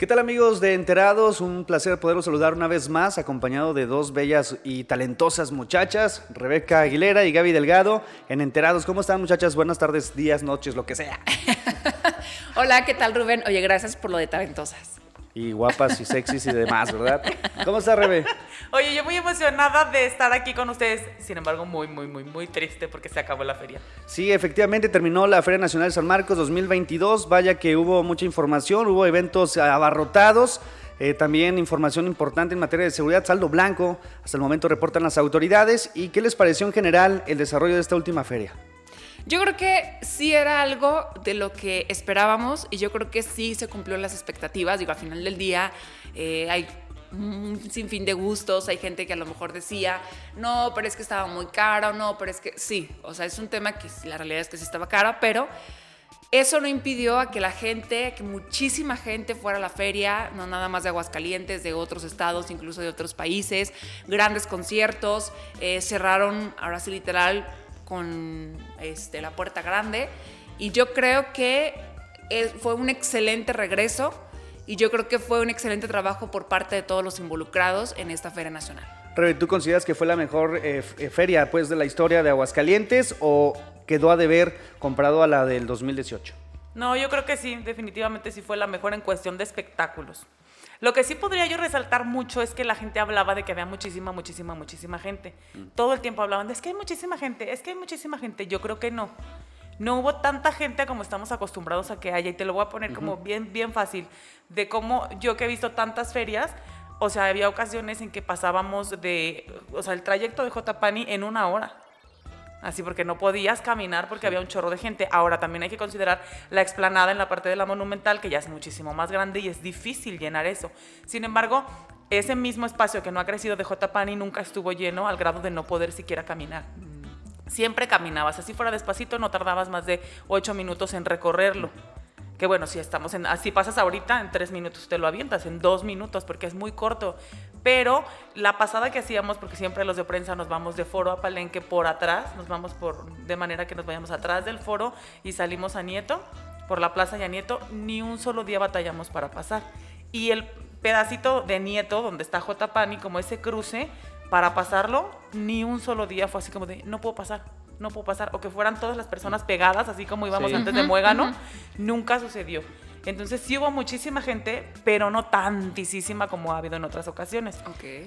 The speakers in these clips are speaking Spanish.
¿Qué tal amigos de Enterados? Un placer poderlos saludar una vez más, acompañado de dos bellas y talentosas muchachas, Rebeca Aguilera y Gaby Delgado, en Enterados. ¿Cómo están muchachas? Buenas tardes, días, noches, lo que sea. Hola, ¿qué tal Rubén? Oye, gracias por lo de talentosas y guapas y sexys y demás, ¿verdad? ¿Cómo está, Rebe? Oye, yo muy emocionada de estar aquí con ustedes, sin embargo, muy, muy, muy, muy triste porque se acabó la feria. Sí, efectivamente terminó la Feria Nacional de San Marcos 2022. Vaya que hubo mucha información, hubo eventos abarrotados. Eh, también información importante en materia de seguridad, saldo blanco, hasta el momento reportan las autoridades. ¿Y qué les pareció en general el desarrollo de esta última feria? Yo creo que sí era algo de lo que esperábamos y yo creo que sí se cumplió las expectativas. Digo, al final del día eh, hay un sinfín de gustos, hay gente que a lo mejor decía, no, pero es que estaba muy caro, no, pero es que sí, o sea, es un tema que la realidad es que sí estaba caro, pero eso no impidió a que la gente, que muchísima gente fuera a la feria, no nada más de Aguascalientes, de otros estados, incluso de otros países, grandes conciertos, eh, cerraron, ahora sí literal, con este, la puerta grande. Y yo creo que fue un excelente regreso y yo creo que fue un excelente trabajo por parte de todos los involucrados en esta Feria Nacional. Rebe, ¿tú consideras que fue la mejor eh, eh, feria pues, de la historia de Aguascalientes o quedó a deber comparado a la del 2018? No, yo creo que sí, definitivamente sí fue la mejor en cuestión de espectáculos. Lo que sí podría yo resaltar mucho es que la gente hablaba de que había muchísima, muchísima, muchísima gente. Mm. Todo el tiempo hablaban de es que hay muchísima gente, es que hay muchísima gente. Yo creo que no. No hubo tanta gente como estamos acostumbrados a que haya. Y te lo voy a poner como bien, bien fácil. De cómo yo que he visto tantas ferias, o sea, había ocasiones en que pasábamos de, o sea, el trayecto de J. Pani en una hora. Así porque no podías caminar porque había un chorro de gente. Ahora también hay que considerar la explanada en la parte de la monumental, que ya es muchísimo más grande y es difícil llenar eso. Sin embargo, ese mismo espacio que no ha crecido de J. Pani nunca estuvo lleno al grado de no poder siquiera caminar. Siempre caminabas, así fuera despacito, no tardabas más de ocho minutos en recorrerlo que bueno, si estamos en, así pasas ahorita, en tres minutos te lo avientas, en dos minutos, porque es muy corto. Pero la pasada que hacíamos, porque siempre los de prensa nos vamos de foro a Palenque por atrás, nos vamos por, de manera que nos vayamos atrás del foro y salimos a Nieto, por la plaza y a Nieto, ni un solo día batallamos para pasar. Y el pedacito de Nieto, donde está J. Pani, como ese cruce, para pasarlo, ni un solo día fue así como de, no puedo pasar no puedo pasar, o que fueran todas las personas pegadas, así como íbamos antes de Muégano, nunca sucedió. Entonces sí hubo muchísima gente, pero no tantísima como ha habido en otras ocasiones.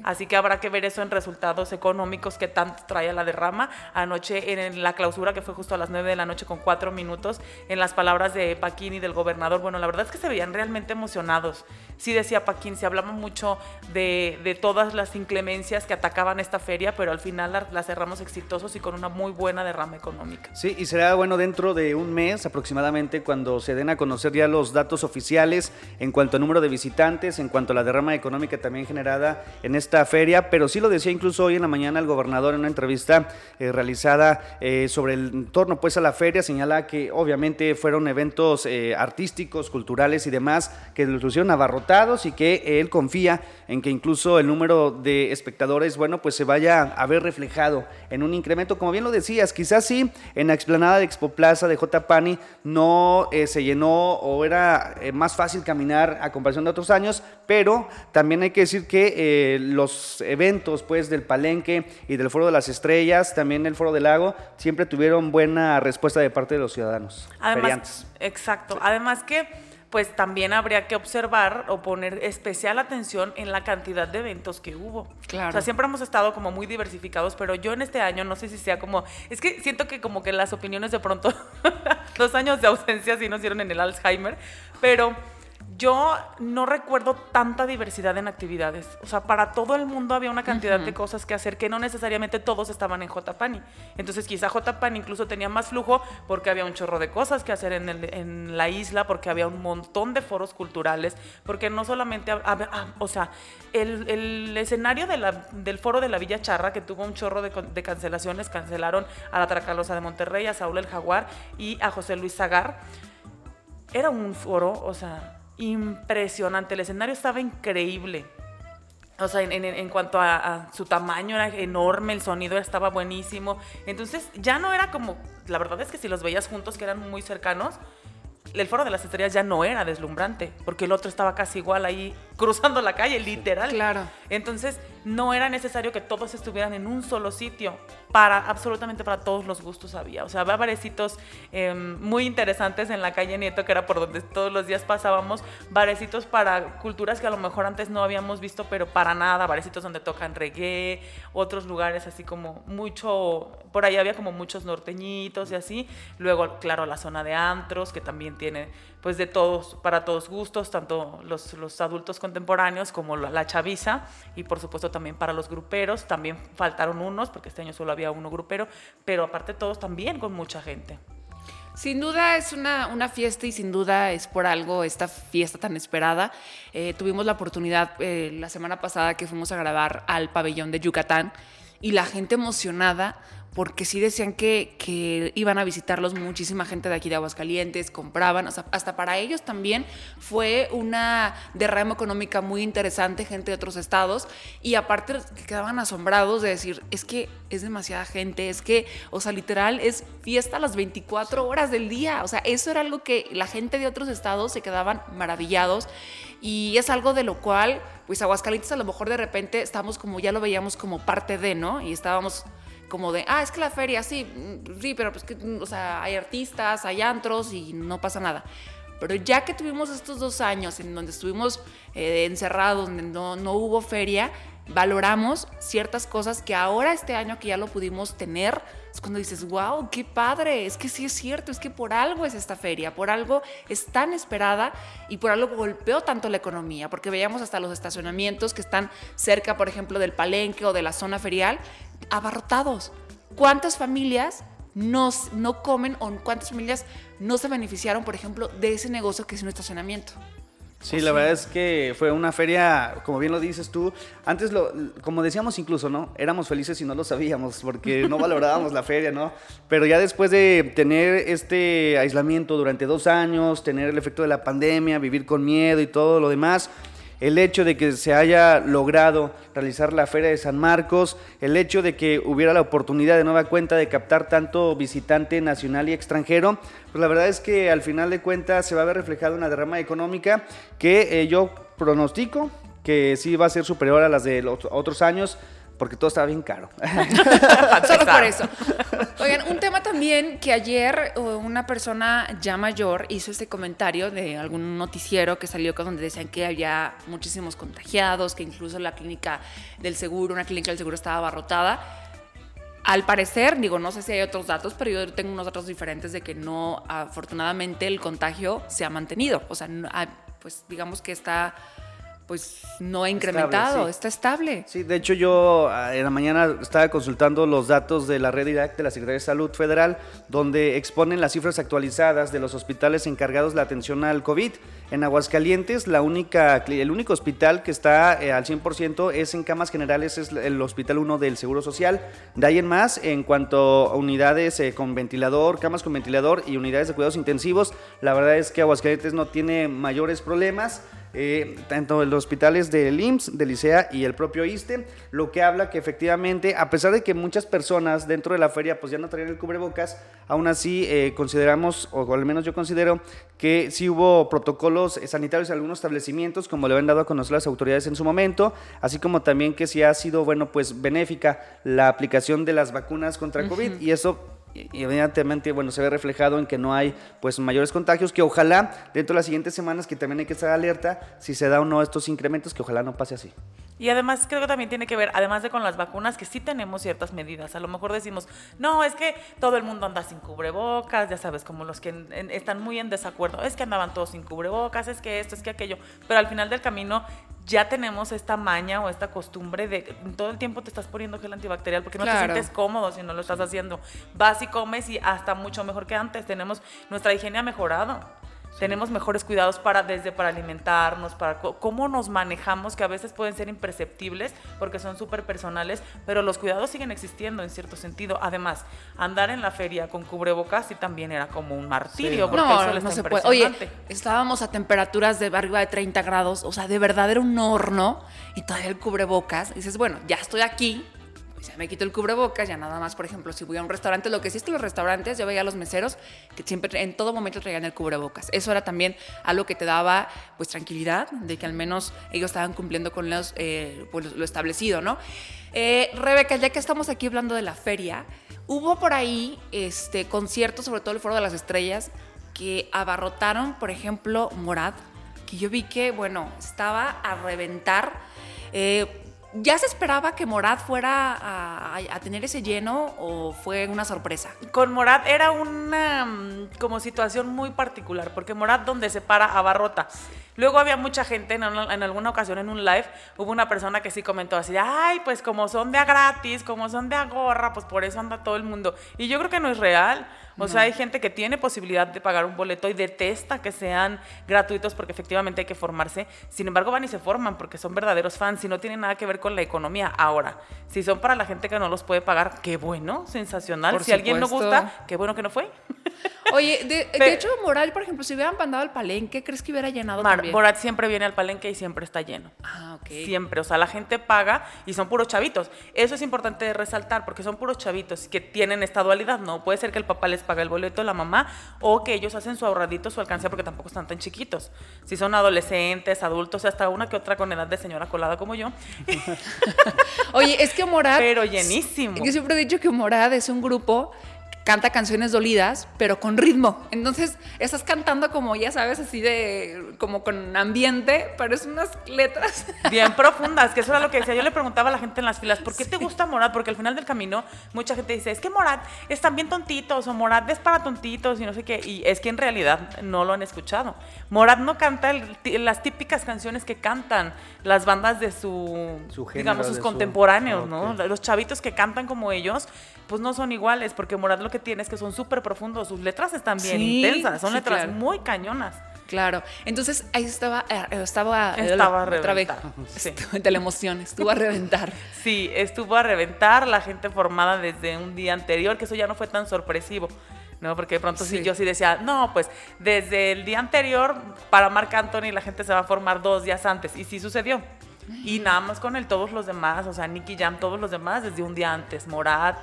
Así que habrá que ver eso en resultados económicos que tanto trae la derrama. Anoche en la clausura, que fue justo a las 9 de la noche con cuatro minutos, en las palabras de Paquín y del gobernador, bueno, la verdad es que se veían realmente emocionados. Sí decía Paquín, se hablaba mucho de, de todas las inclemencias que atacaban esta feria, pero al final la, cerramos exitosos y con una muy buena derrama económica. Sí, y será bueno dentro de un mes aproximadamente cuando se den a conocer ya los datos datos oficiales en cuanto a número de visitantes, en cuanto a la derrama económica también generada en esta feria, pero sí lo decía incluso hoy en la mañana el gobernador en una entrevista eh, realizada eh, sobre el entorno pues a la feria, señala que obviamente fueron eventos eh, artísticos, culturales y demás que los hicieron abarrotados y que él confía en que incluso el número de espectadores, bueno, pues se vaya a ver reflejado en un incremento, como bien lo decías, quizás sí en la explanada de Expo Plaza de J. Pani no se llenó o era eh, más fácil caminar a comparación de otros años, pero también hay que decir que eh, los eventos pues del Palenque y del Foro de las Estrellas, también el Foro del Lago, siempre tuvieron buena respuesta de parte de los ciudadanos. Además, exacto. Además que pues también habría que observar o poner especial atención en la cantidad de eventos que hubo. Claro. O sea, siempre hemos estado como muy diversificados, pero yo en este año no sé si sea como, es que siento que como que las opiniones de pronto, dos años de ausencia sí nos dieron en el Alzheimer, pero yo no recuerdo tanta diversidad en actividades. O sea, para todo el mundo había una cantidad de cosas que hacer que no necesariamente todos estaban en J-Pani. Entonces, quizá J-Pani incluso tenía más flujo porque había un chorro de cosas que hacer en, la isla, porque había un montón de foros culturales, porque no solamente. Ah, o sea, el, escenario del foro de la Villa Charra, que tuvo un chorro de, cancelaciones, cancelaron a la Tracalosa de Monterrey, a Saúl el Jaguar y a José Luis Zagar. Era un foro, o sea impresionante. El escenario estaba increíble. O sea, en, cuanto a, su tamaño era enorme, el sonido estaba buenísimo. Entonces ya no era como, la verdad es que si los veías juntos, que eran muy cercanos, el foro de las estrellas ya no era deslumbrante, porque el otro estaba casi igual ahí cruzando la calle, literal. Claro. Entonces, no era necesario que todos estuvieran en un solo sitio. Para absolutamente para todos los gustos había. O sea, había barecitos em, muy interesantes en la calle Nieto, que era por donde todos los días pasábamos. Barecitos para culturas que a lo mejor antes no habíamos visto, pero para nada. Barecitos donde tocan reggae, otros lugares así como mucho. Por ahí había como muchos norteñitos y así. Luego, claro, la zona de antros, que también tiene pues de todos, para todos gustos, tanto los, los adultos contemporáneos como la, chaviza y por supuesto también para los gruperos, también faltaron unos porque este año solo había uno grupero, pero aparte todos también con mucha gente. Sin duda es una, una, fiesta y sin duda es por algo esta fiesta tan esperada. Eh, tuvimos la oportunidad eh, la semana pasada que fuimos a grabar al pabellón de Yucatán y la gente emocionada porque sí decían que, que, iban a visitarlos muchísima gente de aquí de Aguascalientes, compraban, o sea, hasta para ellos también fue una derrama económica muy interesante, gente de otros estados, y aparte quedaban asombrados de decir, es que es demasiada gente, es que, o sea, literal, es fiesta a las 24 horas del día, o sea, eso era algo que la gente de otros estados se quedaban maravillados, y es algo de lo cual, pues Aguascalientes a lo mejor de repente estamos como, ya lo veíamos como parte de, ¿no? Y estábamos como de, ah, es que la feria, sí, sí, pero pues que, o sea, hay artistas, hay antros y no pasa nada. Pero ya que tuvimos estos dos años en donde estuvimos eh, encerrados, donde no, no hubo feria, valoramos ciertas cosas que ahora este año que ya lo pudimos tener, es cuando dices, wow, qué padre, es que sí es cierto, es que por algo es esta feria, por algo es tan esperada y por algo golpeó tanto la economía, porque veíamos hasta los estacionamientos que están cerca, por ejemplo, del palenque o de la zona ferial, abarrotados. ¿Cuántas familias no, no comen o cuántas familias no se beneficiaron, por ejemplo, de ese negocio que es un estacionamiento? Sí, la verdad es que fue una feria, como bien lo dices tú, antes, lo, como decíamos incluso, ¿no? Éramos felices y no lo sabíamos porque no valorábamos la feria, ¿no? Pero ya después de tener este aislamiento durante dos años, tener el efecto de la pandemia, vivir con miedo y todo lo demás, el hecho de que se haya logrado realizar la Feria de San Marcos, el hecho de que hubiera la oportunidad de nueva cuenta de captar tanto visitante nacional y extranjero, pues la verdad es que al final de cuentas se va a ver reflejada una derrama económica que eh, yo pronostico que sí va a ser superior a las de los otros años porque todo estaba bien caro. Solo por eso. Oigan, un tema también que ayer una persona ya mayor hizo este comentario de algún noticiero que salió donde decían que había muchísimos contagiados, que incluso la clínica del seguro, una clínica del seguro estaba abarrotada. Al parecer, digo, no sé si hay otros datos, pero yo tengo unos datos diferentes de que no, afortunadamente, el contagio se ha mantenido. O sea, pues digamos que está pues no ha incrementado, estable, sí. está estable. Sí, de hecho yo ah, en la mañana estaba consultando los datos de la red IDAC de la Secretaría de Salud Federal, donde exponen las cifras actualizadas de los hospitales encargados de la atención al COVID. En Aguascalientes, la única, el único hospital que está eh, al 100% es en camas generales, es el Hospital 1 del Seguro Social. De ahí en más, en cuanto a unidades eh, con ventilador, camas con ventilador y unidades de cuidados intensivos, la verdad es que Aguascalientes no tiene mayores problemas eh, tanto en los hospitales del IMSS, del ICEA y el propio ISTE, lo que habla que efectivamente, a pesar de que muchas personas dentro de la feria pues ya no traían el cubrebocas, aún así eh, consideramos, o al menos yo considero, que sí hubo protocolos sanitarios en algunos establecimientos, como le habían dado a conocer las autoridades en su momento, así como también que sí ha sido, bueno, pues benéfica la aplicación de las vacunas contra COVID, uh -huh. y eso evidentemente bueno se ve reflejado en que no hay pues mayores contagios que ojalá dentro de las siguientes semanas que también hay que estar alerta si se da o no estos incrementos que ojalá no pase así y además creo que también tiene que ver, además de con las vacunas, que sí tenemos ciertas medidas. A lo mejor decimos, no, es que todo el mundo anda sin cubrebocas, ya sabes, como los que están muy en desacuerdo, es que andaban todos sin cubrebocas, es que esto, es que aquello. Pero al final del camino ya tenemos esta maña o esta costumbre de todo el tiempo te estás poniendo gel antibacterial porque no claro. te sientes cómodo si no lo estás haciendo. Vas y comes y hasta mucho mejor que antes. Tenemos nuestra higiene ha mejorado. Sí. Tenemos mejores cuidados para desde para alimentarnos, para cómo nos manejamos, que a veces pueden ser imperceptibles porque son súper personales, pero los cuidados siguen existiendo en cierto sentido. Además, andar en la feria con cubrebocas sí también era como un martirio, sí. porque no, eso no se puede. Oye, estábamos a temperaturas de arriba de 30 grados, o sea, de verdad era un horno y todavía el cubrebocas. Y dices, bueno, ya estoy aquí, Ya me quito el cubrebocas, ya nada más, por ejemplo, si voy a un restaurante, lo que sí es que los restaurantes, yo veía a los meseros que siempre, en todo momento traían el cubrebocas. Eso era también algo que te daba, pues, tranquilidad, de que al menos ellos estaban cumpliendo con eh, pues, lo establecido, ¿no? Eh, Rebeca, ya que estamos aquí hablando de la feria, hubo por ahí este, conciertos, sobre todo el Foro de las Estrellas, que abarrotaron, por ejemplo, Morad, que yo vi que, bueno, estaba a reventar. Eh, ¿Ya se esperaba que Morad fuera a, tener ese lleno o fue una sorpresa? Con Morad era una mm, como situación muy particular, porque Morad donde se para abarrota. Luego había mucha gente, en, en, alguna ocasión en un live, hubo una persona que sí comentó así, ay, pues como son de a gratis, como son de a gorra, pues por eso anda todo el mundo. Y yo creo que no es real. O no. sea, hay gente que tiene posibilidad de pagar un boleto y detesta que sean gratuitos porque efectivamente hay que formarse. Sin embargo, van y se forman porque son verdaderos fans y no tienen nada que ver con la economía. Ahora, si son para la gente que no los puede pagar, qué bueno, sensacional. Por si supuesto. alguien no gusta, qué bueno que no fue. Oye, de, de, hecho, Moral, por ejemplo, si hubieran mandado al palenque, ¿crees que hubiera llenado Mar, también? Moral siempre viene al palenque y siempre está lleno. Ah, ok. Siempre, o sea, la gente paga y son puros chavitos. Eso es importante resaltar porque son puros chavitos que tienen esta dualidad, ¿no? Puede ser que el papá les pague el boleto, la mamá, o que ellos hacen su ahorradito, su alcancía porque tampoco están tan chiquitos. Si son adolescentes, adultos, hasta una que otra con edad de señora colada como yo. Oye, es que Morad... Pero llenísimo. Yo siempre he dicho que Morad es un grupo canta canciones dolidas, pero con ritmo. Entonces, estás cantando como, ya sabes, así de, como con ambiente, pero es unas letras. Bien profundas, que eso era lo que decía. Yo le preguntaba a la gente en las filas, ¿por qué sí. te gusta Morad? Porque al final del camino, mucha gente dice, es que Morad están bien tontitos, o Morad es para tontitos, y no sé qué. Y es que en realidad no lo han escuchado. Morad no canta el, las típicas canciones que cantan las bandas de su, Su género, digamos, sus de su- contemporáneos, ¿no? Ok. Los chavitos que cantan como ellos, pues no son iguales, porque Morad lo que tiene es que son súper profundos, sus letras están bien Sí, intensas, son sí, letras claro. muy cañonas. Claro. Entonces, ahí estaba, eh, estaba, eh, Estaba a otra vez. sí. De la emoción, estuvo a reventar. Sí, estuvo a reventar la gente formada desde un día anterior, que eso ya no fue tan sorpresivo. ¿no? Porque de pronto sí. Yo sí decía, no, pues desde el día anterior para Marc Anthony la gente se va a formar dos días antes. Y sí sucedió. Y nada más con él, todos los demás, o sea, Nicky Jam, todos los demás desde un día antes, Morad.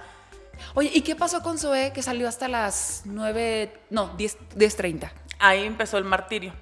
Oye, ¿y qué pasó con Zoe que salió hasta las 9, no, 10, 10.30? Ahí empezó el martirio.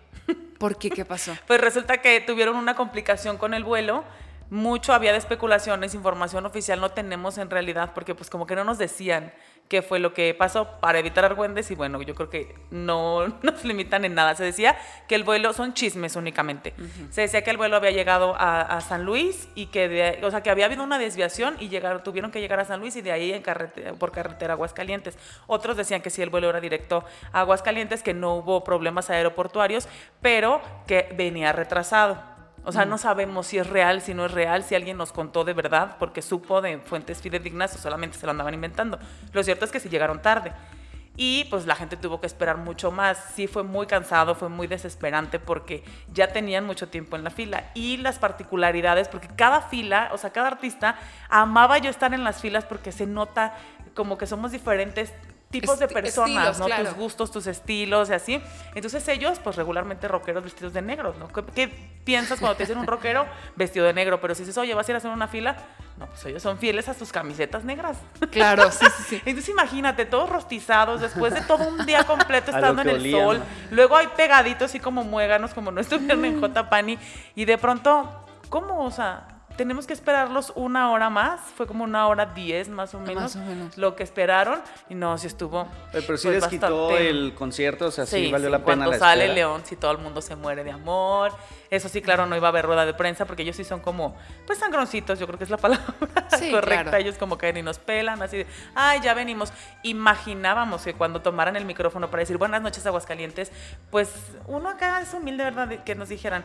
¿Por qué? ¿Qué pasó? Pues resulta que tuvieron una complicación con el vuelo. Mucho había de especulaciones, información oficial no tenemos en realidad, porque pues como que no nos decían qué fue lo que pasó para evitar argüendes y bueno, yo creo que no nos limitan en nada. Se decía que el vuelo, son chismes únicamente, uh -huh. se decía que el vuelo había llegado a, a San Luis y que, de, o sea, que había habido una desviación y llegaron, tuvieron que llegar a San Luis y de ahí en carretera, por carretera a Aguascalientes. Otros decían que sí, el vuelo era directo a Aguascalientes, que no hubo problemas aeroportuarios, pero que venía retrasado. O sea, no sabemos si es real, si no es real, si alguien nos contó de verdad, porque supo de fuentes fidedignas o solamente se lo andaban inventando. Lo cierto es que sí llegaron tarde. Y pues la gente tuvo que esperar mucho más. Sí fue muy cansado, fue muy desesperante porque ya tenían mucho tiempo en la fila. Y las particularidades, porque cada fila, o sea, cada artista amaba yo estar en las filas porque se nota como que somos diferentes tipos de personas, Estilos, ¿no? claro. Tus gustos, tus estilos y así. Entonces ellos, pues regularmente rockeros vestidos de negro, ¿no? ¿Qué, qué piensas cuando te dicen un rockero vestido de negro? Pero si dices, oye, vas a ir a hacer una fila, no, pues ellos son fieles a sus camisetas negras. Claro, sí, sí, sí. Entonces imagínate, todos rostizados, después de todo un día completo estando en el sol. ¿no? Luego hay pegaditos así como muéganos, como no estuvieron en J. Pani. Y de pronto, ¿cómo? O sea, tenemos que esperarlos una hora más. Fue como una hora diez más o menos. Más o menos. Lo que esperaron. Y no, sí estuvo. Pero, pero sí pues, les quitó el concierto, o sea, sí, Sí, valió sí, la pena cuando la sale espera. León, si todo el mundo se muere de amor. Eso sí, claro, no iba a haber rueda de prensa porque ellos sí son como, pues sangroncitos, yo creo que es la palabra Sí, correcta. claro. Ellos como caen y nos pelan, así de, ay, ya venimos. Imaginábamos que cuando tomaran el micrófono para decir buenas noches, Aguascalientes, pues uno acá es humilde, ¿verdad? que nos dijeran,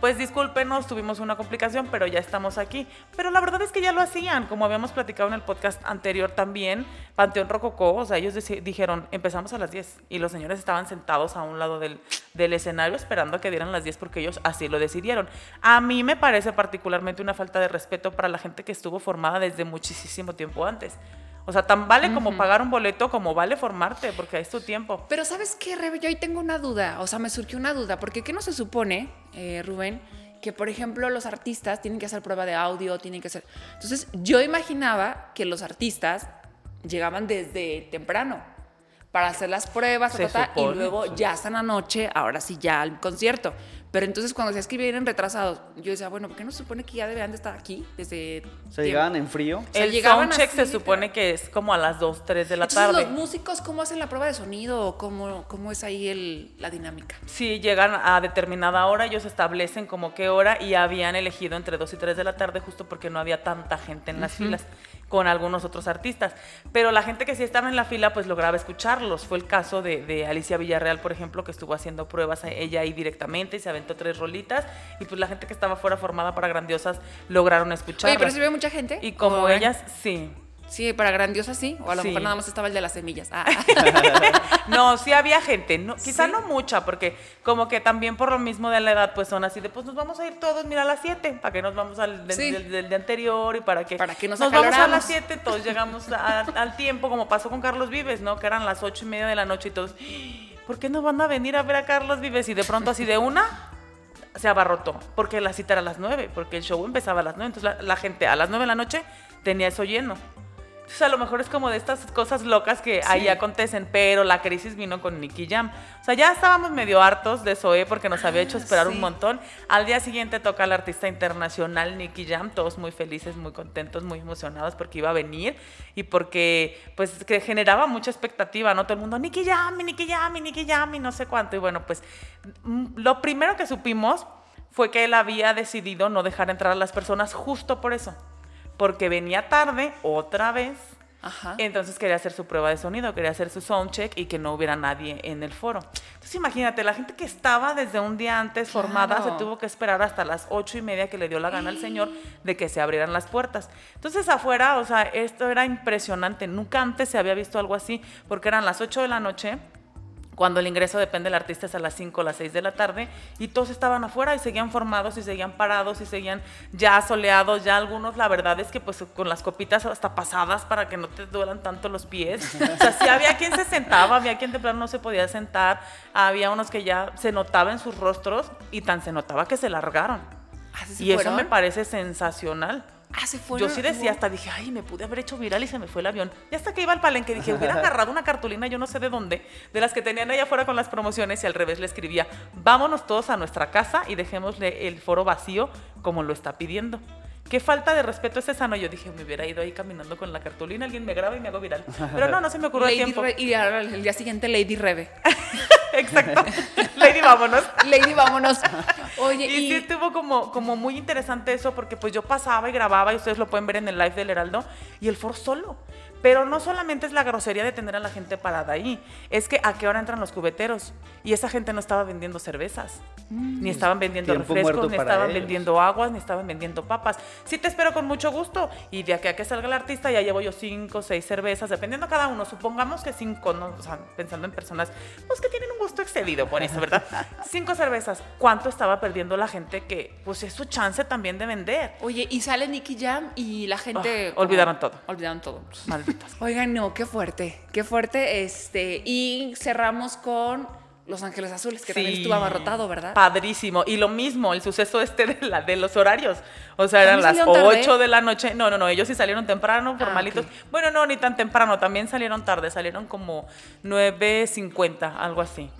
pues discúlpenos, tuvimos una complicación, pero ya estamos aquí. Pero la verdad es que ya lo hacían, como habíamos platicado en el podcast anterior también, Panteón Rococó, o sea, ellos dijeron, empezamos a las 10 y los señores estaban sentados a un lado del, del escenario esperando a que dieran las 10 porque ellos así lo decidieron. A mí me parece particularmente una falta de respeto para la gente que estuvo formada desde muchísimo tiempo antes. O sea, tan vale como pagar un boleto como vale formarte, porque es tu tiempo. Pero ¿sabes qué, Rebe? Yo ahí tengo una duda, o sea, me surgió una duda, porque ¿qué no se supone, eh, Rubén, que, por ejemplo, los artistas tienen que hacer prueba de audio, tienen que hacer... Entonces, yo imaginaba que los artistas llegaban desde temprano para hacer las pruebas ta, ta, ta, y supone, luego sí. ya hasta la noche, ahora sí ya al concierto. Pero entonces cuando se que vienen retrasados, yo decía, bueno, ¿por qué no se supone que ya deberían de estar aquí desde... Se llegaban en frío. sea, el soundcheck se supone que es como a las 2, 3 de la Entonces, tarde. los músicos, ¿cómo hacen la prueba de sonido? ¿O ¿Cómo, cómo es ahí el, la dinámica? Sí, llegan a determinada hora, ellos establecen como qué hora y habían elegido entre 2 y 3 de la tarde justo porque no había tanta gente en las filas con algunos otros artistas. Pero la gente que sí estaba en la fila pues lograba escucharlos. Fue el caso de, de Alicia Villarreal, por ejemplo, que estuvo haciendo pruebas a ella ahí directamente y se aventó tres rolitas y pues la gente que estaba fuera formada para grandiosas lograron escucharlas. Oye, pero mucha gente. Y como ellas, sí. Sí, para grandiosa sí. O a lo Sí. mejor nada más estaba el de las semillas. Ah. No, sí había gente, no, quizá Sí. no mucha, porque como que también por lo mismo de la edad, pues son así de, pues nos vamos a ir todos, mira, a las 7, para que nos vamos al del, Sí. del- del día anterior y para que, Para que nos vamos a las 7, todos llegamos a- al tiempo, como pasó con Carlos Vives, ¿no? Que eran las ocho y media de la noche y todos, ¿por qué no van a venir a ver a Carlos Vives? Y de pronto así de una se abarrotó, porque la cita era a las 9, porque el show empezaba a las 9, entonces la, la gente a las 9 de la noche tenía eso lleno. Entonces a lo mejor es como de estas cosas locas que ahí acontecen, pero la crisis vino con Nicky Jam. O sea, ya estábamos medio hartos de Zoé porque nos había hecho esperar sí. un montón. Al día siguiente toca el artista internacional Nicky Jam, todos muy felices, muy contentos, muy emocionados porque iba a venir y porque pues que generaba mucha expectativa, ¿no? Todo el mundo, Nicky Jam, Nicky Jam, Nicky Jam y no sé cuánto. Y bueno, pues mm, lo primero que supimos fue que él había decidido no dejar entrar a las personas justo por eso porque venía tarde otra vez. Ajá. Entonces quería hacer su prueba de sonido, quería hacer su soundcheck y que no hubiera nadie en el foro. Entonces imagínate, la gente que estaba desde un día antes formada Claro. se tuvo que esperar hasta las ocho y media que le dio la gana al señor de que se abrieran las puertas. Entonces afuera, o sea, esto era impresionante. Nunca antes se había visto algo así, porque eran las 8 de la noche cuando el ingreso depende del artista es a las 5 o las 6 de la tarde, y todos estaban afuera y seguían formados y seguían parados y seguían ya soleados, ya algunos la verdad es que pues con las copitas hasta pasadas para que no te duelan tanto los pies. O sea, sí había quien se sentaba, había quien de plano no se podía sentar, había unos que ya se notaba en sus rostros y tan se notaba que se largaron. Ah, ¿sí se Y eso me parece sensacional. Ah, se fueron. Yo sí decía, hasta dije, ay, me pude haber hecho viral y se me fue el avión. Y hasta que iba al palenque dije, hubiera agarrado una cartulina, yo no sé de dónde, de las que tenían allá afuera con las promociones y al revés le escribía, vámonos todos a nuestra casa y dejémosle el foro vacío como lo está pidiendo. Qué falta de respeto es esa, no. Yo dije, me hubiera ido ahí caminando con la cartulina, alguien me graba y me hago viral. Pero no, no se me ocurrió el tiempo. Re- y ahora el día siguiente Lady Rebe. Exacto. Lady, vámonos. Lady, vámonos. Oye, Y, y, sí estuvo como, como muy interesante eso porque pues yo pasaba y grababa y ustedes lo pueden ver en el live del Heraldo y el foro solo. Pero no solamente es la grosería de tener a la gente parada ahí, es que a qué hora entran los cubeteros y esa gente no estaba vendiendo cervezas, ni estaban vendiendo Tiempo refrescos, ni estaban ellos. vendiendo aguas, ni estaban vendiendo papas. Sí te espero con mucho gusto y de aquí a que salga el artista ya llevo yo cinco, seis cervezas, dependiendo cada uno. Supongamos que cinco, ¿no? o sea, pensando en personas pues que tienen un gusto excedido por eso, ¿verdad? cinco cervezas. ¿Cuánto estaba perdiendo la gente que pues es su chance también de vender? oye, y sale Nicky Jam y la gente. Ah, olvidaron todo. Olvidaron todo. Malditas. Oigan, no, qué fuerte, qué fuerte. Este, y cerramos con Los Ángeles Azules, que también Sí. estuvo abarrotado, ¿verdad? Padrísimo. Y lo mismo, el suceso este de, la, de los horarios. O sea, eran ¿También las salieron tarde? 8 de la noche. No, no, no, ellos sí salieron temprano, Ah, formalitos. ok. Bueno, no, ni tan temprano, también salieron tarde, salieron como 9.50, algo así.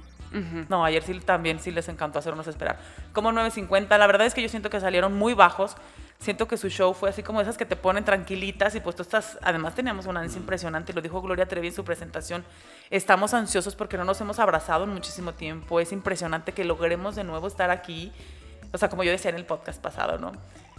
No, ayer sí también sí les encantó hacernos esperar. Como 9.50, la verdad es que yo siento que salieron muy bajos. Siento que su show fue así como esas que te ponen tranquilitas y pues tú estás, además teníamos una ansia impresionante, lo dijo Gloria Trevi en su presentación, estamos ansiosos porque no nos hemos abrazado en muchísimo tiempo, es impresionante que logremos de nuevo estar aquí, o sea, como yo decía en el podcast pasado, ¿no?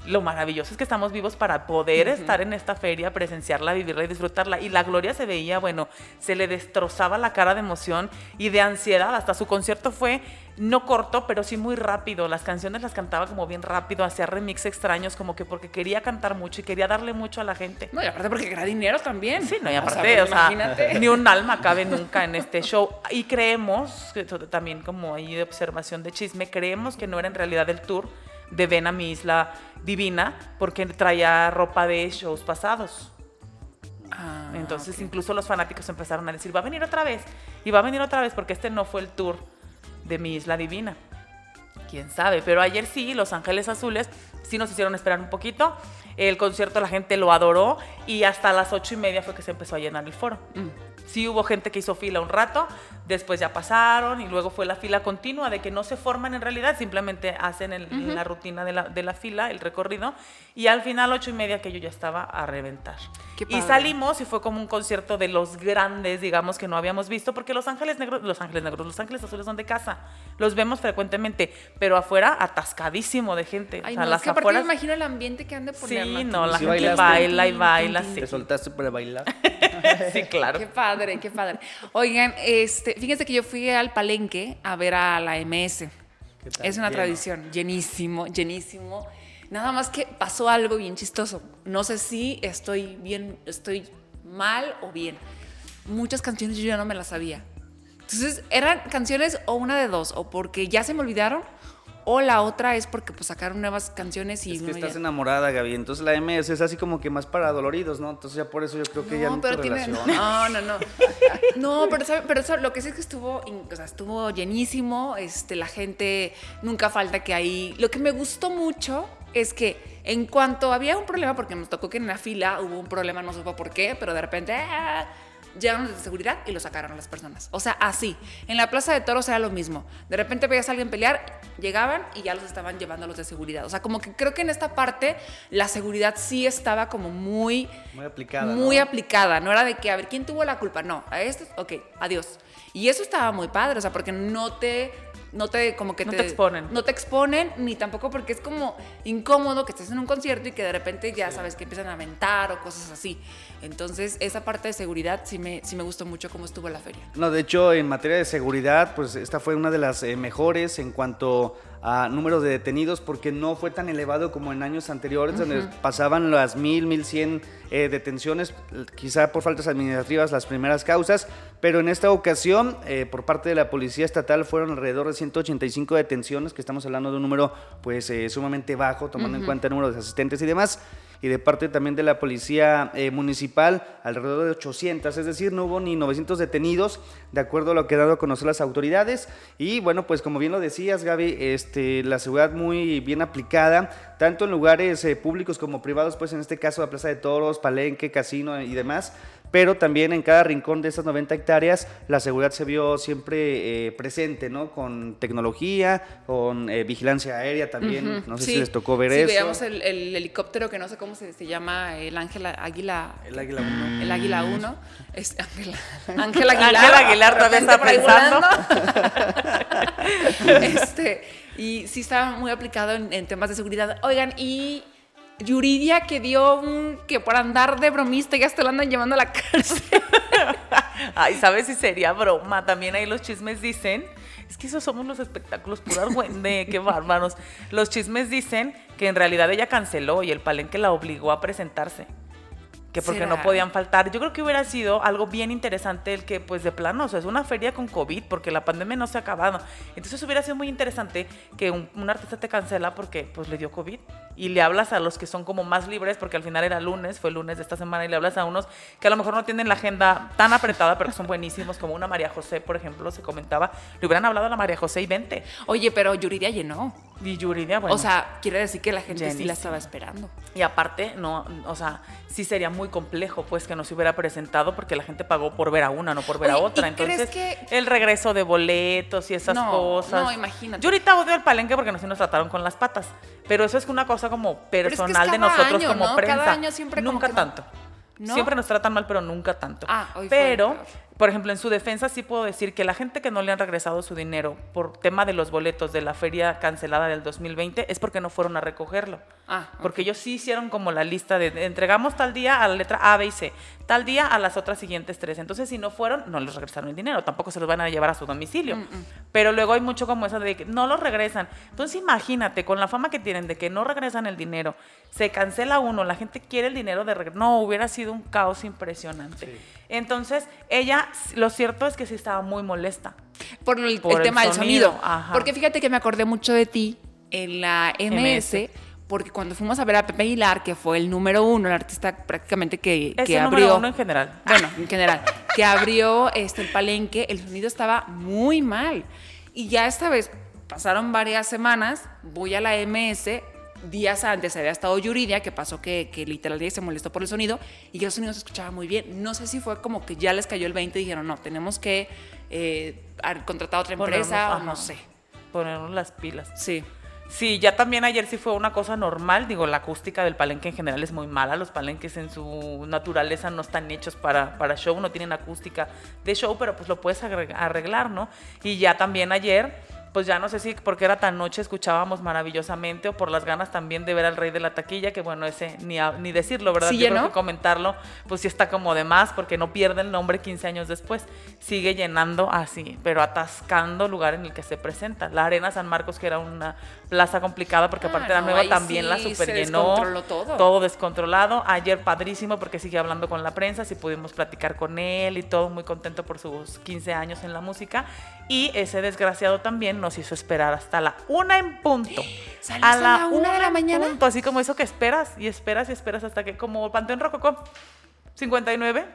Lo maravilloso es que estamos vivos para poder estar en esta feria, presenciarla, vivirla y disfrutarla. Y la Gloria se veía, bueno, se le destrozaba la cara de emoción y de ansiedad. Hasta su concierto fue no corto, pero sí muy rápido. Las canciones las cantaba como bien rápido, hacía remix extraños, como que porque quería cantar mucho y quería darle mucho a la gente. No, y aparte porque era dinero también. Sí, no, y O sea, aparte, o sea, imagínate. ni un alma cabe nunca en este show. Y creemos, también como ahí de observación de chisme, creemos que no era en realidad el tour de Ven a mi isla divina, porque traía ropa de shows pasados. Ah, Entonces incluso los fanáticos empezaron a decir, va a venir otra vez, y va a venir otra vez, porque este no fue el tour de mi isla divina. quién sabe. Pero ayer sí, Los Ángeles Azules sí nos hicieron esperar un poquito. El concierto la gente lo adoró y hasta las ocho y media fue que se empezó a llenar el foro. Mm. Sí hubo gente que hizo fila un rato, después ya pasaron y luego fue la fila continua de que no se forman en realidad, simplemente hacen el- la rutina de la, de la fila, el recorrido, y al final ocho y media que yo ya estaba a reventar. Y salimos y fue como un concierto de los grandes, digamos, que no habíamos visto, porque Los Ángeles Negros, Los Ángeles Negros, Los Ángeles Azules son de casa, los vemos frecuentemente, pero afuera atascadísimo de gente. Ay, o sea, no, las es que aparte me afueras- imagino el ambiente que han de poner. Sí, no, la ¿Sí gente bailaste? baila y baila, sí. ¿Te soltaste para bailar? Sí, claro. Qué padre, qué padre. Oigan, este, fíjense que yo fui al Palenque a ver a la MS. ¿Qué tal? Es una Lleno. tradición, llenísimo, llenísimo. Nada más que pasó algo bien chistoso. No sé si estoy bien, estoy mal o bien. Muchas canciones yo ya no me las sabía. Entonces, eran canciones o una de dos, o porque ya se me olvidaron, o la otra es porque pues sacaron nuevas canciones y Es que estás ya- enamorada, Gaby. Entonces la MS es así como que más para doloridos, ¿no? Entonces ya por eso yo creo que ya no pero te tiene. No, no, no. No, pero, ¿sabe? pero eso, lo que sí es que estuvo, o sea, estuvo llenísimo. Este, la gente nunca falta que ahí. Lo que me gustó mucho es que en cuanto había un problema, porque nos tocó que en la fila hubo un problema, no supo por qué, pero de repente ah, llegaron los de seguridad y lo sacaron a las personas. O sea, así. En la plaza de toros era lo mismo. De repente veías a alguien pelear, llegaban y ya los estaban llevando a los de seguridad. O sea, como que creo que en esta parte la seguridad sí estaba como muy Muy aplicada. muy ¿no? aplicada, no era de que, a ver, ¿quién tuvo la culpa? No, a estos, ok, adiós. Y eso estaba muy padre, o sea, porque no te, no te, como que No te, te exponen. No te exponen, ni tampoco porque es como incómodo que estés en un concierto y que de repente ya sabes que empiezan a mentar o cosas así. Entonces, esa parte de seguridad sí me, sí me gustó mucho cómo estuvo la feria. No, de hecho, en materia de seguridad, pues esta fue una de las eh, mejores en cuanto a número de detenidos, porque no fue tan elevado como en años anteriores, donde pasaban las mil, mil cien eh, detenciones, quizá por faltas administrativas las primeras causas, pero en esta ocasión, eh, por parte de la Policía Estatal, fueron alrededor de 185 detenciones, que estamos hablando de un número pues eh, sumamente bajo, tomando en cuenta el número de asistentes y demás y de parte también de la policía eh, municipal alrededor de 800, es decir, no hubo ni 900 detenidos, de acuerdo a lo que han dado a conocer las autoridades. Y bueno, pues como bien lo decías, Gaby, este, la seguridad muy bien aplicada, tanto en lugares eh, públicos como privados, pues en este caso la Plaza de Toros, Palenque, Casino y demás. Pero también en cada rincón de esas 90 hectáreas la seguridad se vio siempre eh, presente, ¿no? Con tecnología, con eh, vigilancia aérea también. No sé si Sí, les tocó ver sí, eso. veíamos el, el helicóptero que no sé cómo se, se llama, el Ángel Águila. El Águila 1. El Águila 1. Es Ángela Ángel Aguilar. Ángel Aguilar todavía está pensando. este, y sí estaba muy aplicado en, en temas de seguridad. Oigan, y Yuridia que dio un. que por andar de bromista ya hasta lo andan llevando a la cárcel. Ay, ¿sabes si sería broma? También ahí los chismes dicen. Es que esos somos los espectáculos puras de qué bárbaros. Los chismes dicen que en realidad ella canceló y el palenque la obligó a presentarse. Que porque ¿Será? no podían faltar. Yo creo que hubiera sido algo bien interesante el que, pues de plano, o sea, es una feria con COVID porque la pandemia no se ha acabado. Entonces hubiera sido muy interesante que un, un artista te cancela porque pues le dio COVID y le hablas a los que son como más libres porque al final era lunes, fue lunes de esta semana y le hablas a unos que a lo mejor no tienen la agenda tan apretada pero que son buenísimos como una María José, por ejemplo, se comentaba. Le hubieran hablado a la María José y vente. Oye, pero Yuridia llenó. Y Yuridia, bueno. O sea, quiere decir que la gente sí la estaba esperando. Y aparte, no, o sea, sí sería muy complejo, pues, que no se hubiera presentado porque la gente pagó por ver a una, no por ver a otra. ¿y crees Entonces, que- el regreso de boletos y esas No, cosas. no, imagínate. Yo ahorita odio al palenque porque no se nos trataron con las patas. Pero eso es una cosa como es que es personal de nosotros año, como ¿no? prensa. Cada año siempre como Nunca que no. tanto. ¿No? Siempre nos tratan mal, pero nunca tanto. Ah, hoy fue pero. Por ejemplo, en su defensa sí puedo decir que la gente que no le han regresado su dinero por tema de los boletos de la feria cancelada del 2020 es porque no fueron a recogerlo. Ah. Porque ellos sí hicieron como la lista de, entregamos tal día a la letra A, B y C, tal día a las otras siguientes tres. Entonces, si no fueron, no les regresaron el dinero, tampoco se los van a llevar a su domicilio. Mm, Pero luego hay mucho como eso de que no los regresan. Entonces, imagínate, con la fama que tienen de que no regresan el dinero, se cancela uno, la gente quiere el dinero de regreso. No, hubiera sido un caos impresionante. Entonces, ella, lo cierto es que sí estaba muy molesta. Por el, Por el el tema del sonido, sonido. ajá. Porque fíjate que me acordé mucho de ti en la MS, MS. porque cuando fuimos a ver a Pepe Aguilar, que fue el número uno, el artista prácticamente que, Es que el abrió. número uno en general. Bueno, en general, que abrió este, el palenque, el sonido estaba muy mal. Y ya esta vez, pasaron varias semanas, voy a la MS, días antes había estado Yuridia, que pasó que, que literalmente se molestó por el sonido y que el sonido se escuchaba muy bien. No sé si fue como que ya les cayó el 20 y dijeron, no, tenemos que eh, haber contratado a otra Ponernos- empresa o ajá. no sé. Ponernos las pilas. Sí. Sí, ya también ayer sí fue una cosa normal. Digo, la acústica del palenque en general es muy mala. Los palenques en su naturaleza no están hechos para, para show, no tienen acústica de show, pero pues lo puedes arreglar, ¿no? Y ya también ayer, pues ya no sé si porque era tan noche escuchábamos maravillosamente o por las ganas también de ver al rey de la taquilla, que bueno, ese ni, a- ni decirlo, ¿verdad? Sí Yo creo llenó. que comentarlo, pues sí está como de más, porque no pierde el nombre 15 años después. Sigue llenando así, pero atascando lugar en el que se presenta. La Arena San Marcos, que era una plaza complicada, porque Ah, aparte era no, nueva, también la super llenó. todo. Todo descontrolado. Ayer padrísimo, porque sigue hablando con la prensa, sí pudimos platicar con él y todo, muy contento por sus 15 años en la música. Y ese desgraciado también nos hizo esperar hasta la una en punto. ¿Salió hasta la una de la mañana? punto, así como eso que esperas y esperas y esperas hasta que, como Panteón Rococó, 59.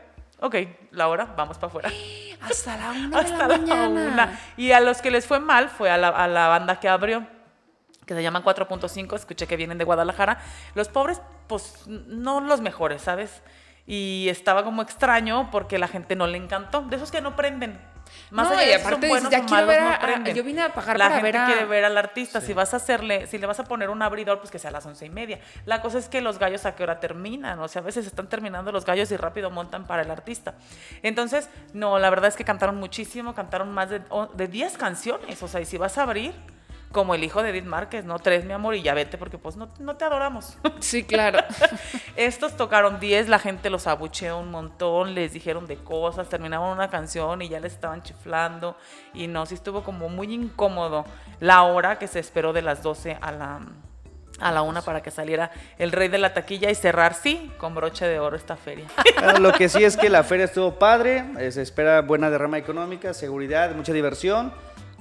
Ok, la hora, vamos para afuera. Hasta la una de Hasta la, la mañana. una. Y a los que les fue mal fue a la, a la banda que abrió, que se llaman 4.5, escuché que vienen de Guadalajara. Los pobres, pues no los mejores, ¿sabes? Y estaba como extraño porque la gente no le encantó. De esos que no prenden. Más No, allá y aparte dices, buenos ya quiero malos, ver no a- yo vine a pagar la para gente ver a- quiere ver al artista. Si vas a hacerle, si le vas a poner un abridor, pues que sea a las once y media. La cosa es que los gallos a qué hora terminan. O sea, a veces están terminando los gallos y rápido montan para el artista. Entonces, no, la verdad es que cantaron muchísimo, cantaron más de, de 10 canciones. O sea, y si vas a abrir, como el hijo de Edith Márquez, ¿no? Tres, mi amor, y ya vete, porque pues no, no te adoramos. Sí, claro. Estos tocaron 10, la gente los abucheó un montón, les dijeron de cosas, terminaban una canción y ya les estaban chiflando. Y no, sí estuvo como muy incómodo la hora que se esperó de las 12 a la, a la una para que saliera el rey de la taquilla y cerrar, sí, con broche de oro esta feria. Lo que sí es que la feria estuvo padre, eh, se espera buena derrama económica, seguridad, mucha diversión.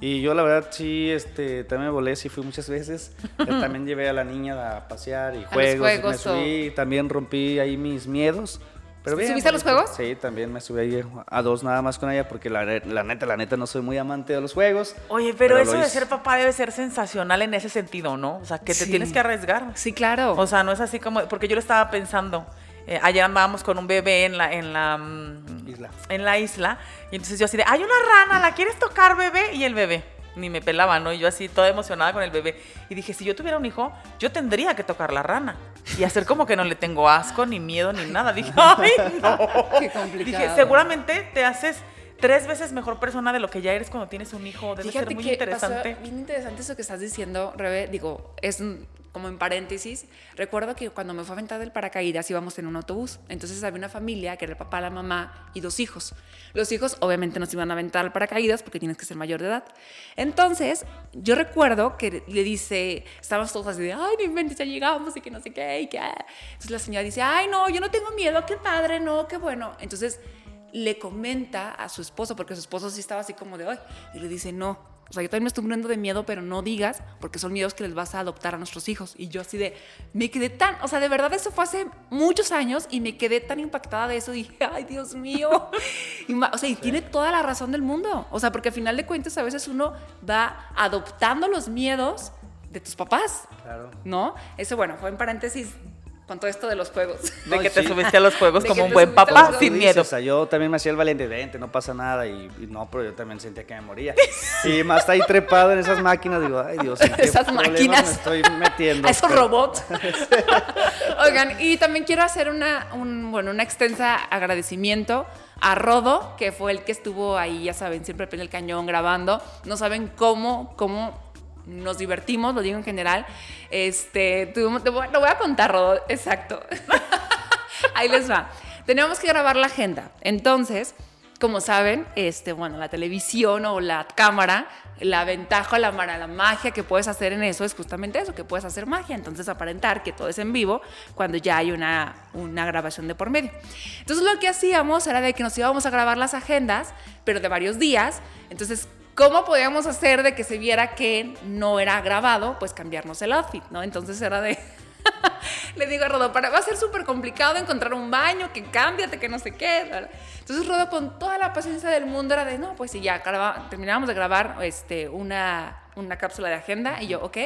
Y yo la verdad sí, este, también me volé, sí fui muchas veces. Eh, también llevé a la niña a pasear y los juegos. juegos, me subí, también rompí ahí mis miedos. Pero bien, ¿Subiste a los juegos? Sí, también me subí ahí a dos nada más con ella porque la, la neta, la neta no soy muy amante de los juegos. Oye, pero, lo eso de ser papá debe ser sensacional en ese sentido, ¿no? O sea, que te Sí. tienes que arriesgar. Sí, claro. O sea, no es así como, porque yo lo estaba pensando. Eh, ayer andábamos con un bebé en la, en la mm, Isla. en la isla y entonces yo así de, hay una rana, ¿la quieres tocar, bebé? Y el bebé ni me pelaba, ¿no? Y yo así toda emocionada con el bebé y dije, si yo tuviera un hijo, yo tendría que tocar la rana y hacer como que no le tengo asco ni miedo ni nada. Dije, ay, no. Qué complicado. Dije, seguramente te haces tres veces mejor persona de lo que ya eres cuando tienes un hijo. Debe Fíjate ser muy que interesante. pasó bien interesante eso que estás diciendo, Rebe. Digo, es como en paréntesis. Recuerdo que cuando me fue a aventar del paracaídas íbamos en un autobús. Entonces había una familia que era el papá, la mamá y dos hijos. Los hijos obviamente nos iban a aventar al paracaídas porque tienes que ser mayor de edad. Entonces yo recuerdo que le dice, estábamos todos así de, ay, no inventes, ya llegamos y que no sé qué. Y que, ah". Entonces la señora dice, ay, no, yo no tengo miedo, qué padre, no, qué bueno. Entonces le comenta a su esposo, porque su esposo sí estaba así como de hoy, y le dice, no, o sea, yo también me estoy muriendo de miedo, pero no digas, porque son miedos que les vas a adoptar a nuestros hijos. Y yo así de, me quedé tan, o sea, de verdad eso fue hace muchos años y me quedé tan impactada de eso, dije, ay, Dios mío. Y o sea, y tiene toda la razón del mundo, o sea, porque al final de cuentas a veces uno va adoptando los miedos de tus papás, Claro. ¿no? Eso, bueno, fue en paréntesis con todo esto de los juegos. De que te subiste a los juegos De como un buen papá, sin miedo. o sea, yo también me hacía el valiente, vente, no pasa nada. Y, y no, pero yo también sentía que me moría. Y más ahí trepado en esas máquinas, digo, ay Dios, ¿en qué Esas máquinas. me estoy metiendo. a esos Pero- robots. Oigan, y también quiero hacer una, un, bueno, una extensa agradecimiento a Rodo, que fue el que estuvo ahí, ya saben, siempre pie del cañón grabando. No saben cómo, cómo nos divertimos, lo digo en general. Este, tuvimos- voy- lo voy a contar, exacto. Ahí les va. Teníamos que grabar la agenda. Entonces, como saben, este, bueno, la televisión o la cámara, la ventaja, la, la magia que puedes hacer en eso es justamente eso, que puedes hacer magia. Entonces, aparentar que todo es en vivo cuando ya hay una, una grabación de por medio. Entonces, lo que hacíamos era de que nos íbamos a grabar las agendas, pero de varios días. Entonces, ¿cómo podíamos hacer de que se viera que no era grabado? Pues cambiarnos el outfit, ¿no? Entonces, era de... Le digo a Rodo, para, va a ser súper complicado encontrar un baño, que cámbiate, que no sé qué. Entonces Rodo con toda la paciencia del mundo era de, no, pues sí, ya terminábamos de grabar este, una, una cápsula de agenda y yo, ok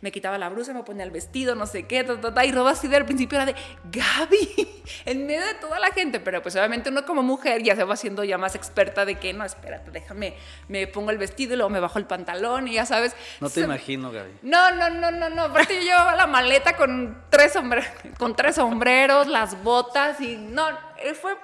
me quitaba la blusa, me ponía el vestido, no sé qué, y Rodo así del principio era de Gaby, en medio de toda la gente, pero pues obviamente uno como mujer ya se va haciendo ya más experta de que no, espérate, déjame, me pongo el vestido y luego me bajo el pantalón y ya sabes. No te imagino, Gaby. No, no, no, no, no, aparte yo llevaba la maleta con tres, con tres sombreros, las botas y no, eh, fue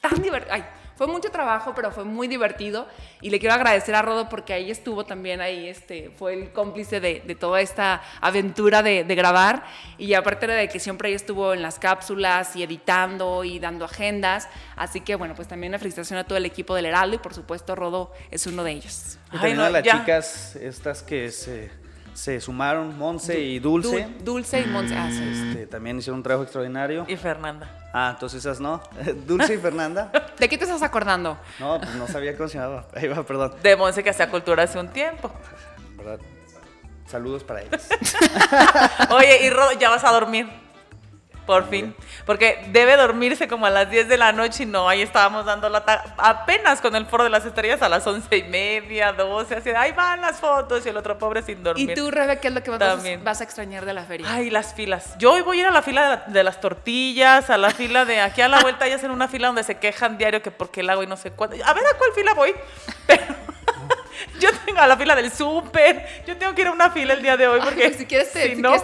tan divertido. Fue mucho trabajo, pero fue muy divertido. Y le quiero agradecer a Rodo porque ahí estuvo también, ahí este, fue el cómplice de, toda esta aventura de, grabar. Y aparte de que siempre ahí estuvo en las cápsulas y editando y dando agendas, así que bueno, pues también una felicitación a todo el equipo del Heraldo y por supuesto Rodo es uno de ellos. Y también a las chicas estas que se se sumaron Monse y Dulce. Dulce y Monse. Ah, este, también hicieron un trabajo extraordinario. Y Fernanda. Ah, entonces esas no. Dulce y Fernanda. ¿De qué te estás acordando? No, pues no sabía cómo se llamaba. Ahí va, perdón. De Monse que hacía cultura hace un tiempo. ¿Verdad? Saludos para ellos. Oye, y ya vas a dormir. Por fin. Porque debe dormirse como a las 10 de la noche y no, ahí estábamos dando la apenas con el foro de las estrellas a las 11 y media, 12, así, ahí van las fotos y el otro pobre sin dormir. ¿Y tú, Rebe, qué es lo que vas, vas, a extrañar de la feria? Ay, las filas. Yo hoy voy a ir a la fila de, las tortillas, a la fila de aquí a la vuelta, ya en una fila donde se quejan diario que porque el agua y no sé cuánto. A ver a cuál fila voy. Pero a la fila del súper. Yo tengo que ir a una fila el día de hoy porque si quieres te, si no,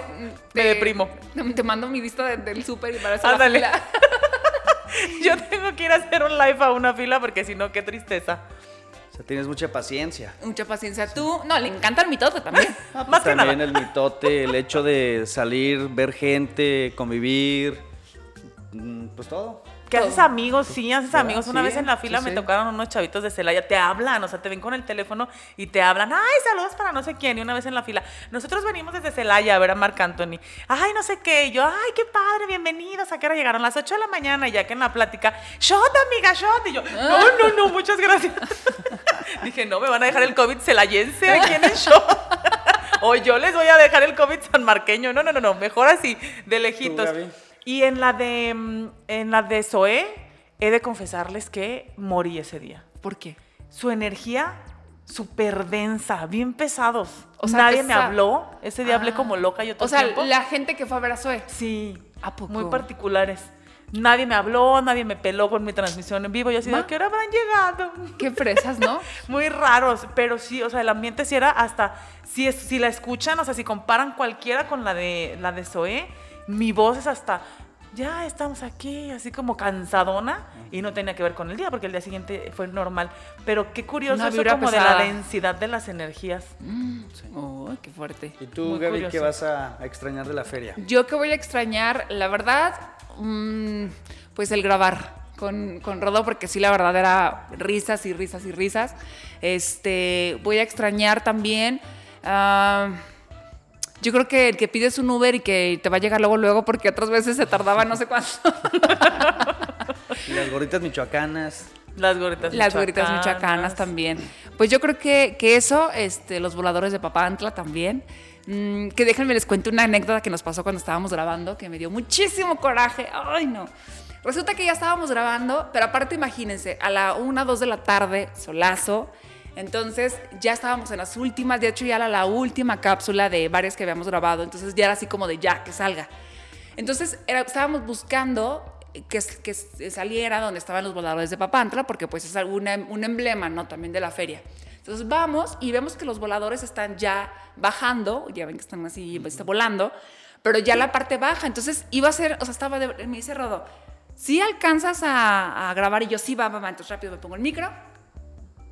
me deprimo. Te mando mi lista del súper y para hacer la fila. yo tengo que ir a hacer un live a una fila porque si no, qué tristeza. O sea, tienes mucha paciencia. Mucha paciencia. Tú, no, le encanta el mitote también. Ah, Más que también el mitote, el hecho de salir, ver gente, convivir, mm, pues todo que haces amigos, sí, haces amigos. Una vez en la fila me tocaron unos chavitos de Celaya, te hablan, o sea, te ven con el teléfono y te hablan, ay, saludos para no sé quién, y una vez en la fila, nosotros venimos desde Celaya a ver a Marc Anthony, ay, no sé qué, y yo, ay, qué padre, bienvenidos, ¿a qué hora llegaron? Las 8 de la mañana, y ya que en la plática, shot, amiga, shot, y yo, no, no, no, muchas gracias. Dije, no, me van a dejar el COVID celayense aquí en el show. o yo les voy a dejar el COVID sanmarqueño, no, no, no, no, mejor así, de lejitos. Y en la de, mm, en la de Zoé, he de confesarles que morí ese día. ¿Por qué? Su energía súper densa, bien pesados. O sea, Nadie me habló. Ese día hablé ah. como loca yo todo O sea, la gente que fue a ver a Zoé. Sí. ¿A poco? Muy particulares. Nadie me habló, nadie me peló con mi transmisión en vivo. Yo así, ¿a qué hora habrán llegado? Qué fresas, ¿no? Muy raros, pero sí, o sea, el ambiente sí era hasta, si, es, si la escuchan, o sea, si comparan cualquiera con la de, la de Zoé, mi voz es hasta, ya estamos aquí, así como cansadona, y no tenía que ver con el día, porque el día siguiente fue normal. Pero qué curioso eso como de la densidad de las energías. Mm, oh, qué fuerte. ¿Y tú, Gaby, qué vas a, extrañar de la feria? Yo que voy a extrañar, la verdad, mm, pues el grabar. Con, con Rodo, porque sí, la verdad era risas y risas y risas. Este, voy a extrañar también. Uh, yo creo que el que pides un Uber y que te va a llegar luego, luego, porque otras veces se tardaba no sé cuánto. las gorritas michoacanas. Las gorritas Las gorritas michoacanas también. Pues yo creo que, que eso, este, los voladores de Papantla también. Mm, que déjenme les cuento una anécdota que nos pasó cuando estábamos grabando, que me dio muchísimo coraje. Ay, no. Resulta que ya estábamos grabando, pero aparte imagínense, a la una, dos de la tarde, solazo, entonces ya estábamos en las últimas, de hecho ya era la última cápsula de varias que habíamos grabado, entonces ya era así como de ya, que salga. Entonces estábamos buscando que, que, saliera donde estaban los voladores de Papantla, porque pues es un emblema, ¿no? También de la feria. Entonces vamos y vemos que los voladores están ya bajando, ya ven que están así, está volando, pero ya la parte baja. Entonces iba a ser, o sea, estaba, de, me dice Rodo, si alcanzas a, a, grabar? Y yo, sí, va, va, entonces rápido me pongo el micro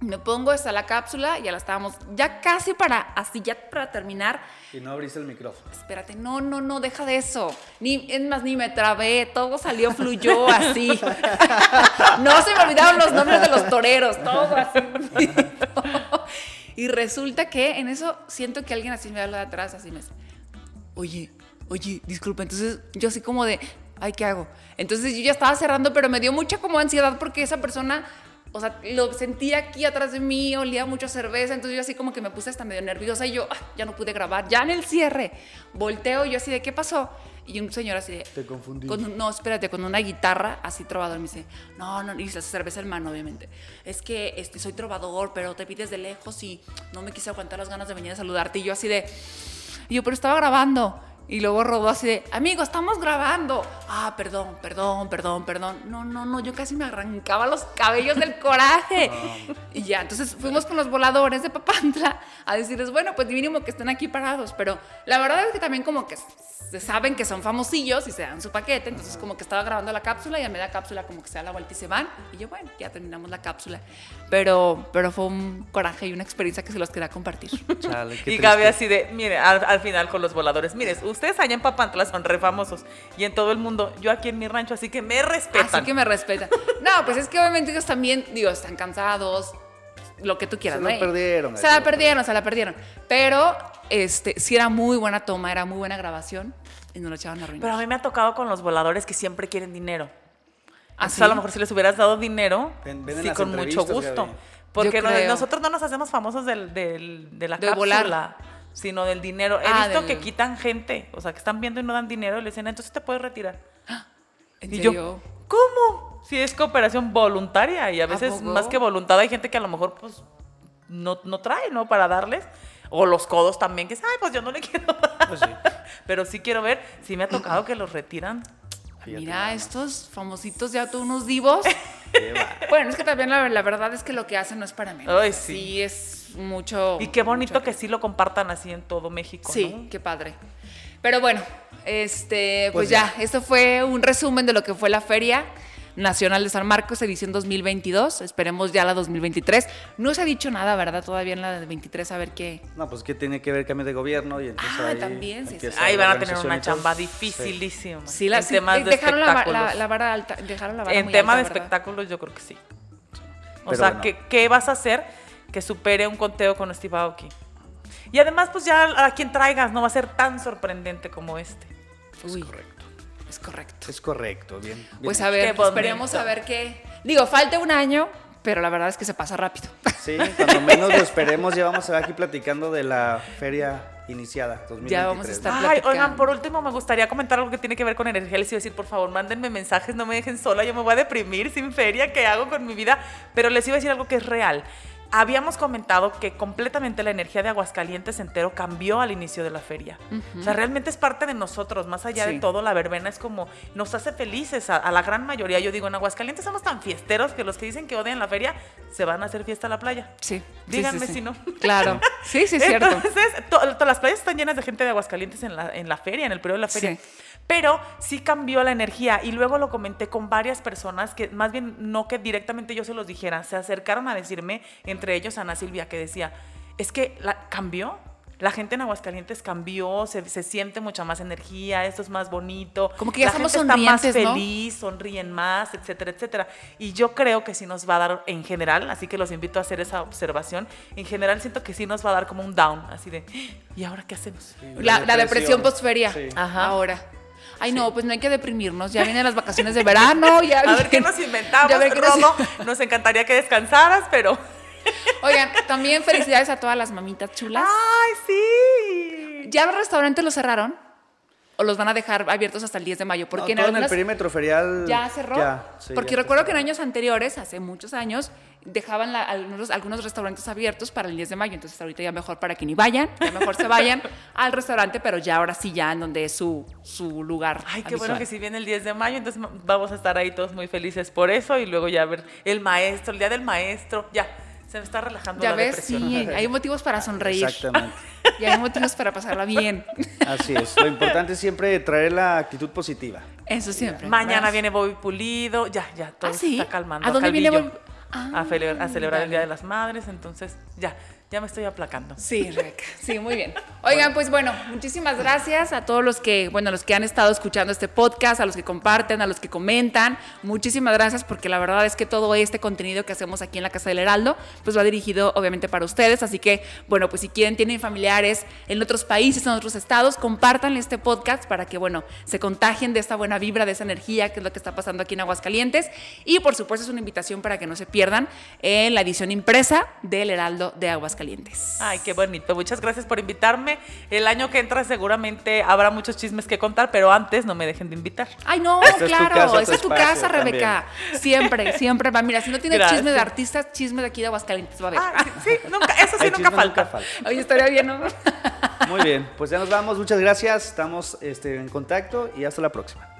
me pongo hasta la cápsula, ya la estábamos, ya casi para, así ya para terminar. Y no abriste el micrófono. Espérate, no, no, no, deja de eso. Ni, es más, ni me trabé, todo salió, fluyó así. no se me olvidaron los nombres de los toreros, todo así. y resulta que en eso siento que alguien así me habla de atrás, así me dice, oye, oye, disculpa. Entonces yo así como de, ay, ¿qué hago? Entonces yo ya estaba cerrando, pero me dio mucha como ansiedad porque esa persona o sea, lo sentía aquí atrás de mí, olía mucho a cerveza, entonces yo así como que me puse hasta medio nerviosa y yo ah, ya no pude grabar, ya en el cierre. Volteo y yo así de, ¿qué pasó? Y un señor así de... Te confundí. Con no, espérate, con una guitarra así trovador. Me dice, no, no, y la cerveza en mano, obviamente. Es que este, soy trovador, pero te pides de lejos y no me quise aguantar las ganas de venir a saludarte. Y yo así de... Y yo, pero estaba grabando. Y luego robó así de, amigo, estamos grabando. Ah, perdón, perdón, perdón, perdón. No, no, no, yo casi me arrancaba los cabellos del coraje. Y ya, entonces fuimos con los voladores de Papantla a decirles, bueno, pues mínimo que estén aquí parados. Pero la verdad es que también como que se saben que son famosillos y se dan su paquete. Entonces como que estaba grabando la cápsula y a media cápsula como que se da la vuelta y se van. Y yo, bueno, ya terminamos la cápsula. Pero, pero fue un coraje y una experiencia que se los quería compartir. Chale, qué Y. Gaby así de, mire, al, al final con los voladores, mire, ustedes allá en Papantla son re famosos y en todo el mundo, yo aquí en mi rancho, así que me respetan. Así que me respetan. No, pues es que obviamente ellos también, digo, están cansados, lo que tú quieras, Se ¿no? la perdieron, Se la perdieron, se la perdieron. Pero, este, sí era muy buena toma, era muy buena grabación y nos lo echaban a arruinar. Pero a mí me ha tocado con los voladores que siempre quieren dinero. ¿Ah, Entonces, sí? a lo mejor si les hubieras dado dinero, Ven- ven en sí, con mucho gusto. Porque no- nosotros no nos hacemos famosos del, del- de la De cápsula, volar. Sino del dinero. He Ah, visto del- que quitan gente, o sea, que están viendo y no dan dinero y le dicen, entonces te puedes retirar. ¿En y serio? yo, ¿cómo? Si es cooperación voluntaria y a veces más que voluntad hay gente que a lo mejor pues no, no trae, ¿no? Para darles. O los codos también, que es, ay, pues yo no le quiero dar". Pues sí. Pero sí quiero ver, sí me ha tocado que los retiran. Fíjate Mira, estos famositos ya todos unos divos. Bueno, es que también la, la verdad es que lo que hacen no es para menos. Ay, sí. es mucho. Y qué bonito mucho que sí lo compartan así en todo México, Sí, ¿no? qué padre. Pero bueno, este, pues, Pues ya. ya. esto fue un resumen de lo que fue la Feria Nacional de San Marcos, edición 2022. Esperemos ya la 2023. No se ha dicho nada, ¿verdad? Todavía en la de 23, a ver qué. No, pues que tiene que ver cambio de gobierno y entonces Ah, ahí también, sí, sí. Ahí van a tener una chamba Sí. dificilísima. Sí, la, en sí, temas eh, de dejaron la, espectáculos. la- la vara alta. Dejaron la vara en muy tema alta, de ¿verdad? espectáculos yo creo que sí. O Pero sea, bueno. ¿qué, qué vas a hacer que supere un conteo con Steve Aoki? Y además, pues ya a quien traigas no va a ser tan sorprendente como este. Uy, correcto. Es correcto. Es correcto, bien. bien Pues a ver, bonito. esperemos a ver qué. Digo, falta un año, pero la verdad es que se pasa rápido. Sí, cuando menos lo esperemos, ya vamos a estar aquí platicando de la feria iniciada 2023. Ya vamos a estar- Ay, platicando. oigan, por último me gustaría comentar algo que tiene que ver con energía. Les iba a decir, por favor, mándenme mensajes, no me dejen sola, yo me voy a deprimir sin feria, ¿qué hago con mi vida? Pero les iba a decir algo que es real. Habíamos comentado que completamente la energía de Aguascalientes entero cambió al inicio de la feria. O sea, realmente es parte de nosotros, más allá Sí. de todo, la verbena es como, nos hace felices a, a la gran mayoría. Yo digo, en Aguascalientes somos tan fiesteros que los que dicen que odian la feria se van a hacer fiesta a la playa. Sí. Díganme sí, sí. si no. Claro. Sí, sí, es cierto. Entonces, to- todas las playas están llenas de gente de Aguascalientes en la, en la feria, en el periodo de la feria. Sí. Pero sí cambió la energía y luego lo comenté con varias personas que más bien no que directamente yo se los dijera, se acercaron a decirme, entre ellos Ana Silvia, que decía, es que la, cambió. La gente en Aguascalientes cambió, se, se siente mucha más energía, esto es más bonito. Como que ya la estamos gente está más feliz, sonríen más, etcétera, etcétera. Y yo creo que sí nos va a dar en general, así que los invito a hacer esa observación. En general siento que sí nos va a dar como un down, así de, ¿y ahora qué hacemos? La, la depresión postferia. Sí. Ajá. Ahora. Ay, no, pues no hay que deprimirnos. Ya vienen las vacaciones de verano. Ya A ver qué nos inventamos, ya ver qué nos- Rodo. Nos encantaría que descansaras, pero... Oigan, también felicidades a todas las mamitas chulas. ¡Ay, sí! ¿Ya los restaurantes los cerraron? ¿O los van a dejar abiertos hasta el 10 de mayo? Porque No, en todo en el perímetro ferial. ¿Ya cerró? Ya, sí, Porque ya recuerdo que en años anteriores, hace muchos años, dejaban la- algunos, algunos restaurantes abiertos para el 10 de mayo. Entonces ahorita ya mejor para que ni vayan, ya mejor se vayan al restaurante, pero ya ahora sí ya en donde es su, su lugar. Ay, qué habitual. bueno que si viene el 10 de mayo, entonces vamos a estar ahí todos muy felices por eso y luego ya ver el maestro, el día del maestro, ya, se me está relajando Ya la ves, depresión. sí, hay motivos para sonreír. Exactamente. Y hay motivos para pasarla bien. Así es. Lo importante es siempre traer la actitud positiva. Eso siempre. Mañana ¿verdad? viene Bobby Pulido, ya, ya, todo ¿Ah, se sí? está calmando. ¿A dónde viene Calvillo, Bobby? Ah, a, a celebrar el Día dale. de las Madres, entonces ya, Ya me estoy aplacando. Sí, Rebeca. Sí, muy bien. Oigan, pues bueno, muchísimas gracias a todos los que, bueno, los que han estado escuchando este podcast, a los que comparten, a los que comentan. Muchísimas gracias porque la verdad es que todo este contenido que hacemos aquí en la Casa del Heraldo, pues va dirigido obviamente para ustedes. Así que, bueno, pues si quieren, tienen familiares en otros países, en otros estados, compartan este podcast para que, bueno, se contagien de esta buena vibra, de esa energía, que es lo que está pasando aquí en Aguascalientes. Y por supuesto es una invitación para que no se pierdan en la edición impresa del Heraldo de Aguascalientes. Ay, qué bonito. Muchas gracias por invitarme. El año que entra seguramente habrá muchos chismes que contar, pero antes no me dejen de invitar. Ay, no, Esta es claro, casa, esa tu es tu espacio casa, Rebeca. Siempre, siempre va. Mira, si no tienes Gracias. chisme de artistas, chisme de aquí de Aguascalientes va a haber. Ah, sí, sí, nunca, eso sí Ay, nunca falta. falta. Oye, estaría bien, ¿no? Muy bien, pues ya nos vamos. Muchas gracias. Estamos este, en contacto y hasta la próxima.